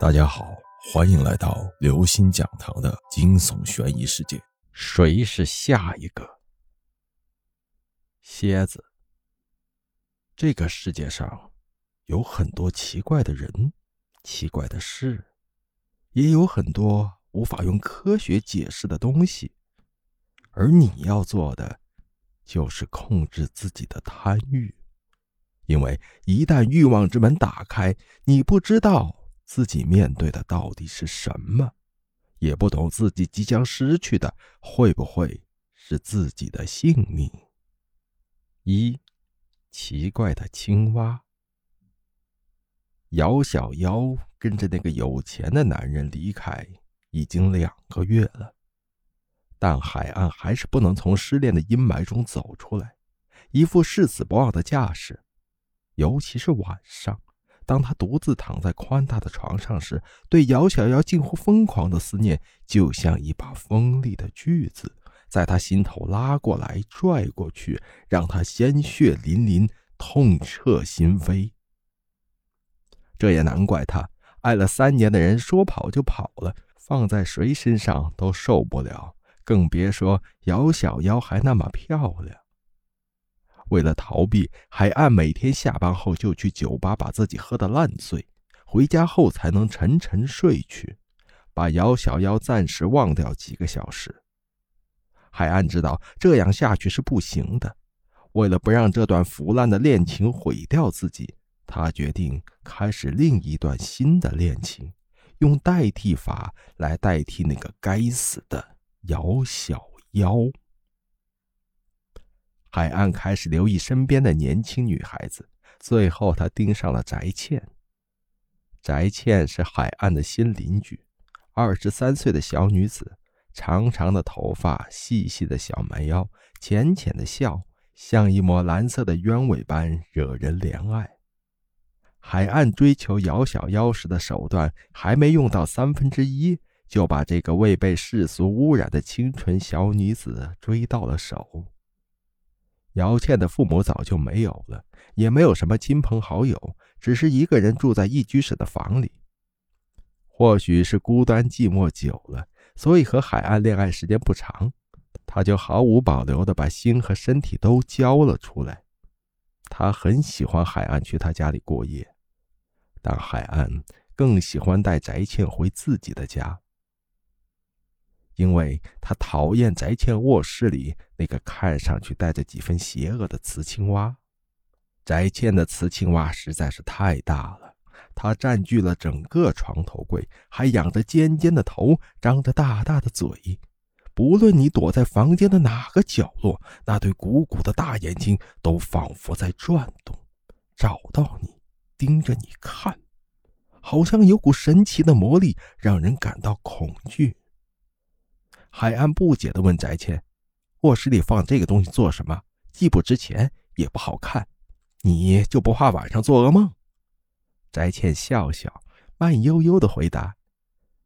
大家好，欢迎来到刘星讲堂的惊悚悬疑世界。谁是下一个蝎子？这个世界上有很多奇怪的人、奇怪的事，也有很多无法用科学解释的东西。而你要做的，就是控制自己的贪欲，因为一旦欲望之门打开，你不知道。自己面对的到底是什么，也不懂自己即将失去的会不会是自己的性命。一奇怪的青蛙，姚小妖跟着那个有钱的男人离开已经两个月了，但海岸还是不能从失恋的阴霾中走出来，一副誓死不忘的架势，尤其是晚上。当他独自躺在宽大的床上时，对姚小瑶近乎疯狂的思念，就像一把锋利的锯子，在他心头拉过来、拽过去，让他鲜血淋淋，痛彻心扉。这也难怪他爱了三年的人说跑就跑了，放在谁身上都受不了，更别说姚小妖还那么漂亮。为了逃避，海岸每天下班后就去酒吧把自己喝得烂醉，回家后才能沉沉睡去，把姚小妖暂时忘掉几个小时。海岸知道这样下去是不行的，为了不让这段腐烂的恋情毁掉自己，他决定开始另一段新的恋情，用代替法来代替那个该死的姚小妖。海岸开始留意身边的年轻女孩子，最后他盯上了翟倩。翟倩是海岸的新邻居，二十三岁的小女子，长长的头发，细细的小蛮腰，浅浅的笑，像一抹蓝色的鸢尾般惹人怜爱。海岸追求姚小妖时的手段还没用到三分之一，就把这个未被世俗污染的清纯小女子追到了手。姚倩的父母早就没有了，也没有什么亲朋好友，只是一个人住在一居室的房里。或许是孤单寂寞久了，所以和海岸恋爱时间不长，他就毫无保留的把心和身体都交了出来。他很喜欢海岸去他家里过夜，但海岸更喜欢带翟倩回自己的家。因为他讨厌翟倩卧室里那个看上去带着几分邪恶的瓷青蛙。翟倩的瓷青蛙实在是太大了，它占据了整个床头柜，还仰着尖尖的头，张着大大的嘴。不论你躲在房间的哪个角落，那对鼓鼓的大眼睛都仿佛在转动，找到你，盯着你看，好像有股神奇的魔力，让人感到恐惧。海岸不解地问翟倩：“卧室里放这个东西做什么？既不值钱，也不好看，你就不怕晚上做噩梦？”翟倩笑笑，慢悠悠地回答：“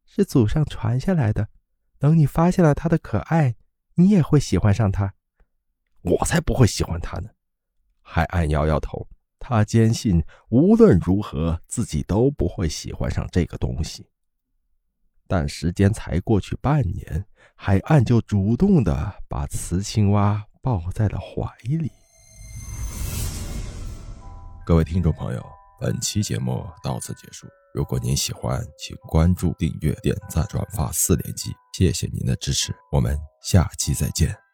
是祖上传下来的，等你发现了它的可爱，你也会喜欢上它。”我才不会喜欢它呢！海岸摇摇头，他坚信无论如何自己都不会喜欢上这个东西。但时间才过去半年，海岸就主动的把雌青蛙抱在了怀里。各位听众朋友，本期节目到此结束。如果您喜欢，请关注、订阅、点赞、转发四连击，谢谢您的支持，我们下期再见。